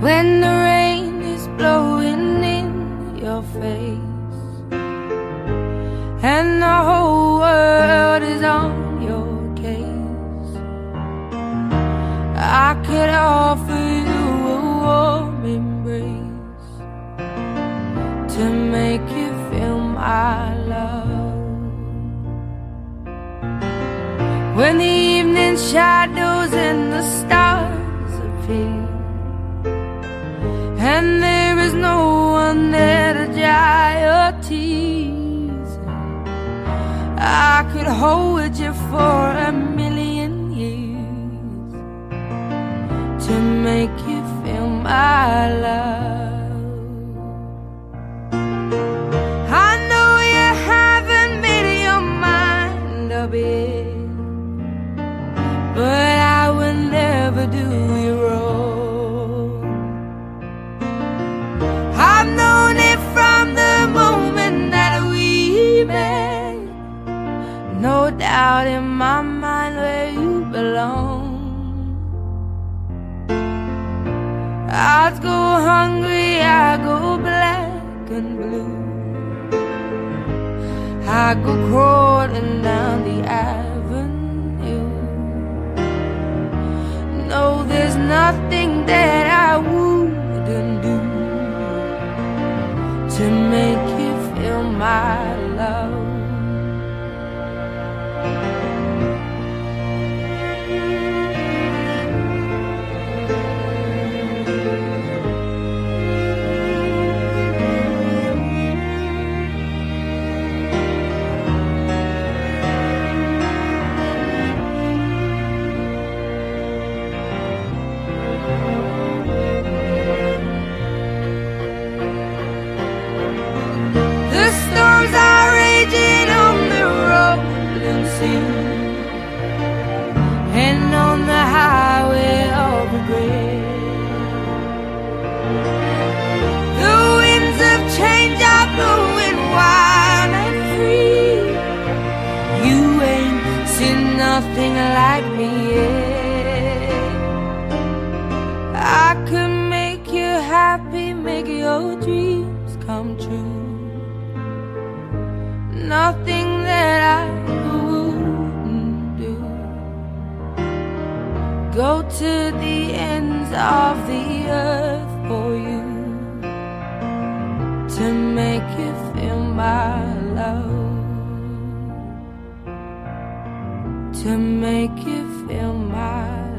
when the rain is blowing in your face and the whole world is on your case. I could offer you a warm embrace to make you feel my love. When the evening shadows and the stars appear I could hold you for a million years to make you feel my love. I know you haven't made your mind up yet, but I will never do you No doubt in my mind where you belong. I'd go hungry, I go black and blue. I go crawling down the avenue. No, there's nothing that I wouldn't do to make you feel my love. True. Nothing that I wouldn't do. Go to the ends of the earth for you to make you feel my love. To make you feel my